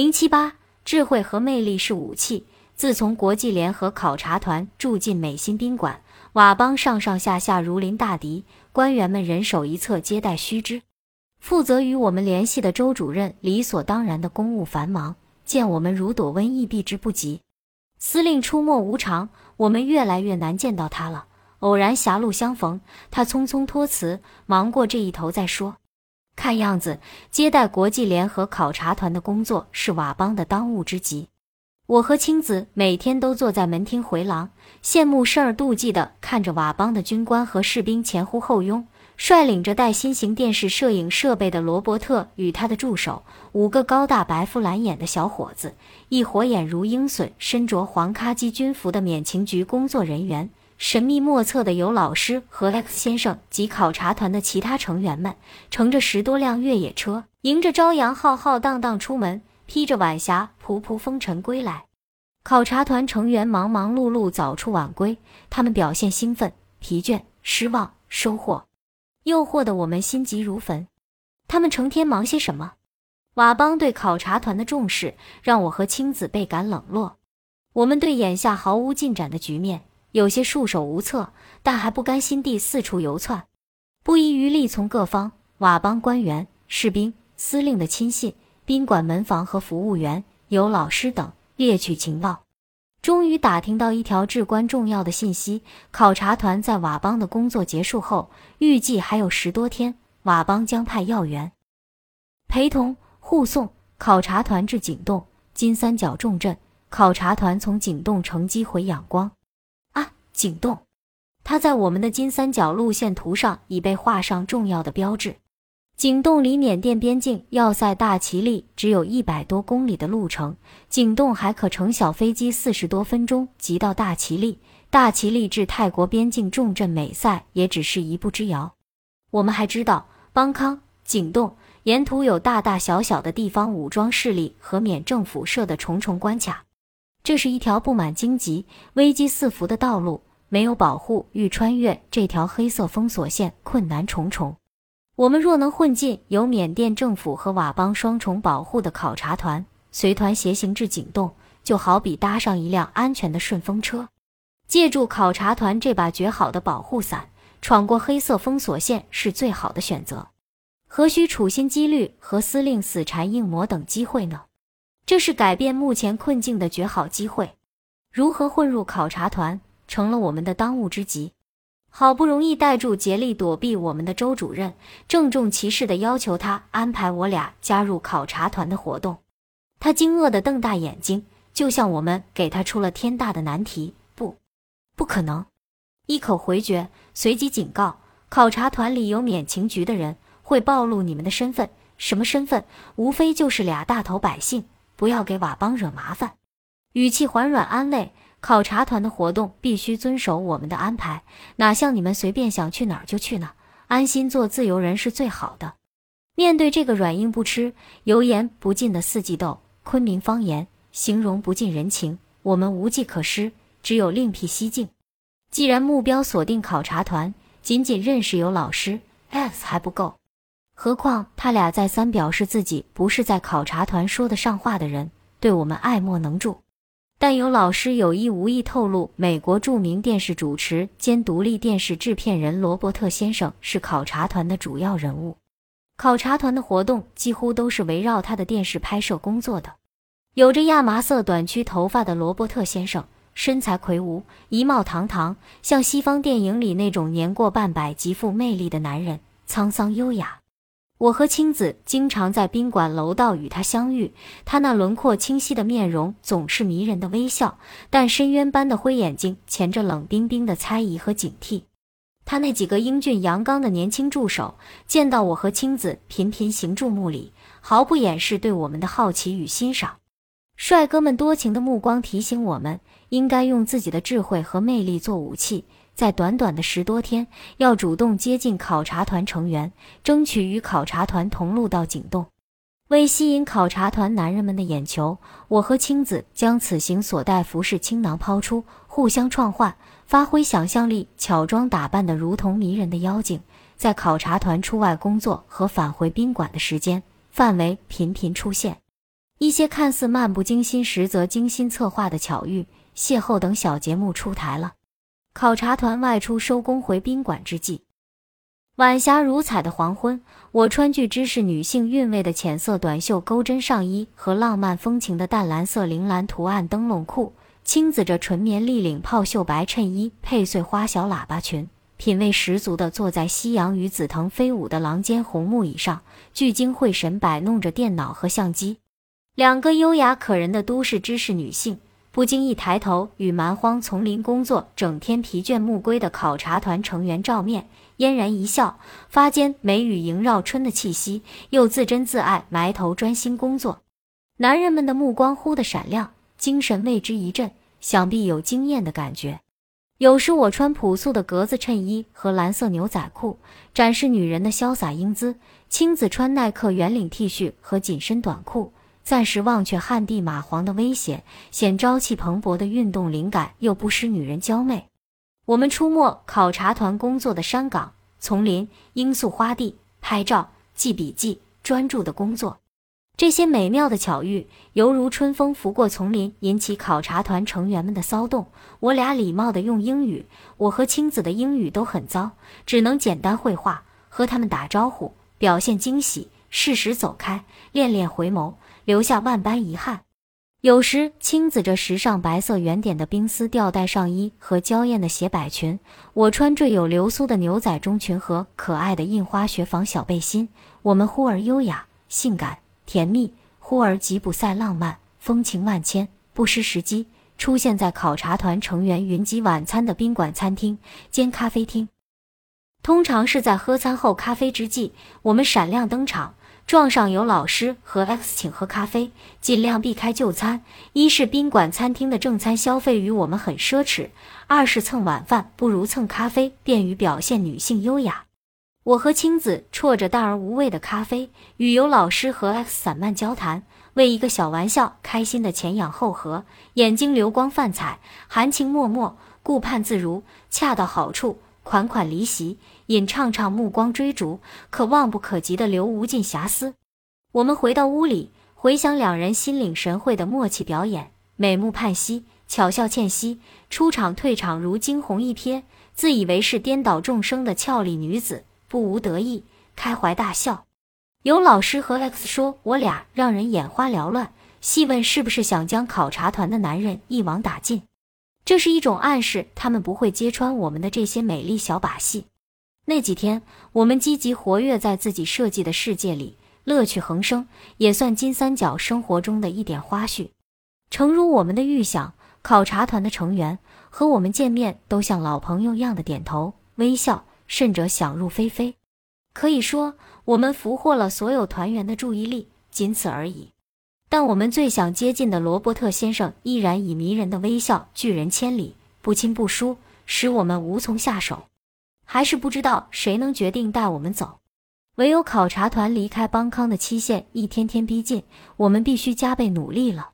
零七八，智慧和魅力是武器。自从国际联合考察团住进美心宾馆，佤邦上上下下如临大敌，官员们人手一册接待须知。负责与我们联系的周主任理所当然的公务繁忙，见我们如躲瘟疫，避之不及。司令出没无常，我们越来越难见到他了。偶然狭路相逢，他匆匆托辞，忙过这一头再说。看样子，接待国际联合考察团的工作是佤邦的当务之急。我和青子每天都坐在门厅回廊，羡慕甚而妒忌地看着佤邦的军官和士兵前呼后拥，率领着带新型电视摄影设备的罗伯特与他的助手五个高大白肤蓝眼的小伙子，一火眼如鹰隼、身着黄咖基军服的免情局工作人员，神秘莫测的尤老师和 X 先生及考察团的其他成员们，乘着十多辆越野车，迎着朝阳浩浩荡荡出门。披着晚霞，仆仆风尘归来。考察团成员忙忙碌碌，早出晚归。他们表现兴奋、疲倦、失望、收获、诱惑的我们心急如焚。他们成天忙些什么？佤邦对考察团的重视让我和青子倍感冷落。我们对眼下毫无进展的局面有些束手无策，但还不甘心地四处游窜，不遗余力从各方佤邦官员、士兵、司令的亲信。宾馆门房和服务员、有老师等猎取情报，终于打听到一条至关重要的信息：考察团在佤邦的工作结束后，预计还有十多天，佤邦将派要员陪同护送考察团至景洞金三角重镇。考察团从景洞乘机回仰光。景栋，它在我们的金三角路线图上已被画上重要的标志。景栋离缅甸边境要塞大其力只有一百多公里的路程，景栋还可乘小飞机四十多分钟即到大其力。大其力至泰国边境重镇美塞也只是一步之遥。我们还知道，邦康、景栋沿途有大大小小的地方武装势力和缅政府设的重重关卡，这是一条布满荆棘、危机四伏的道路，没有保护，欲穿越这条黑色封锁线困难重重。我们若能混进由缅甸政府和佤邦双重保护的考察团，随团携行至景栋，就好比搭上一辆安全的顺风车，借助考察团这把绝好的保护伞，闯过黑色封锁线是最好的选择。何须处心积虑和司令死缠硬磨等机会呢？这是改变目前困境的绝好机会。如何混入考察团，成了我们的当务之急。好不容易逮住竭力躲避我们的周主任，郑重其事地要求他安排我俩加入考察团的活动。他惊愕地瞪大眼睛，就像我们给他出了天大的难题。不，不可能！一口回绝，随即警告：考察团里有缅情局的人，会暴露你们的身份。什么身份？无非就是俩大头百姓，不要给佤邦惹麻烦。语气缓软安慰。考察团的活动必须遵守我们的安排，哪像你们随便想去哪儿就去哪儿，安心做自由人是最好的。面对这个软硬不吃、油盐不进的四季豆，昆明方言形容不近人情，我们无计可施，只有另辟蹊径。既然目标锁定考察团，仅仅认识有老师 S 还不够，何况他俩再三表示自己不是在考察团说得上话的人，对我们爱莫能助。但有老师有意无意透露，美国著名电视主持兼独立电视制片人罗伯特先生是考察团的主要人物。考察团的活动几乎都是围绕他的电视拍摄工作的。有着亚麻色短曲头发的罗伯特先生，身材魁梧，仪貌堂堂，像西方电影里那种年过半百、极富魅力的男人，沧桑优雅。我和青子经常在宾馆楼道与他相遇，他那轮廓清晰的面容总是迷人的微笑，但深渊般的灰眼睛潜着冷冰冰的猜疑和警惕。他那几个英俊阳刚的年轻助手见到我和青子频频行注目礼，毫不掩饰对我们的好奇与欣赏。帅哥们多情的目光提醒我们，应该用自己的智慧和魅力做武器。在短短的十多天，要主动接近考察团成员，争取与考察团同路到景洞。为吸引考察团男人们的眼球，我和青子将此行所带服饰倾囊抛出，互相创换，发挥想象力，巧装打扮的如同迷人的妖精，在考察团出外工作和返回宾馆的时间范围频频出现。一些看似漫不经心，实则精心策划的巧遇、邂逅等小节目出台了。考察团外出收工回宾馆之际，晚霞如彩的黄昏，我穿具知识女性韵味的浅色短袖钩针上衣和浪漫风情的淡蓝色铃兰图案灯笼裤，青子着纯棉立领泡袖白衬衣配碎花小喇叭裙，品味十足地坐在夕阳与紫藤飞舞的廊间红木椅上，聚精会神摆弄着电脑和相机。两个优雅可人的都市知识女性。不经意抬头，与蛮荒丛林工作整天疲倦暮归的考察团成员照面，嫣然一笑，发间眉宇萦绕春的气息，又自珍自爱，埋头专心工作。男人们的目光忽的闪亮，精神为之一振，想必有惊艳的感觉。有时我穿朴素的格子衬衣和蓝色牛仔裤，展示女人的潇洒英姿；青子穿耐克圆领 T 恤和紧身短裤。暂时忘却旱地蚂蟥的危险，显朝气蓬勃的运动灵感，又不失女人娇媚。我们出没考察团工作的山岗、丛林、罂粟花地，拍照、记笔记，专注的工作。这些美妙的巧遇，犹如春风拂过丛林，引起考察团成员们的骚动。我俩礼貌地用英语，我和青子的英语都很糟，只能简单绘画，和他们打招呼，表现惊喜，适时走开，恋恋回眸。留下万般遗憾。有时，青子着时尚白色圆点的冰丝吊带上衣和娇艳的斜摆裙，我穿缀有流苏的牛仔中裙和可爱的印花雪纺小背心。我们忽而优雅、性感、甜蜜，忽而吉普赛浪漫、风情万千，不失时机，出现在考察团成员云集晚餐的宾馆餐厅兼咖啡厅。通常是在喝餐后咖啡之际，我们闪亮登场。撞上有老师和 X 请喝咖啡，尽量避开就餐。一是宾馆餐厅的正餐消费与我们很奢侈，二是蹭晚饭不如蹭咖啡，便于表现女性优雅。我和青子啜着淡而无味的咖啡，与有老师和 X 散漫交谈，为一个小玩笑开心的前仰后合，眼睛流光泛彩，含情脉脉，顾盼自如，恰到好处。款款离席，尹畅畅目光追逐，可望不可及的留无尽遐思。我们回到屋里，回想两人心领神会的默契表演，美目盼兮，巧笑倩兮，出场退场如惊鸿一瞥，自以为是颠倒众生的俏丽女子，不无得意，开怀大笑。有老师和 X 说我俩让人眼花缭乱，细问是不是想将考察团的男人一网打尽。这是一种暗示，他们不会揭穿我们的这些美丽小把戏。那几天，我们积极活跃在自己设计的世界里，乐趣横生，也算金三角生活中的一点花絮。诚如我们的预想，考察团的成员和我们见面都像老朋友一样的点头微笑，甚者想入非非。可以说，我们俘获了所有团员的注意力，仅此而已。但我们最想接近的罗伯特先生依然以迷人的微笑拒人千里，不亲不疏，使我们无从下手。还是不知道谁能决定带我们走。唯有考察团离开邦康的期限一天天逼近，我们必须加倍努力了。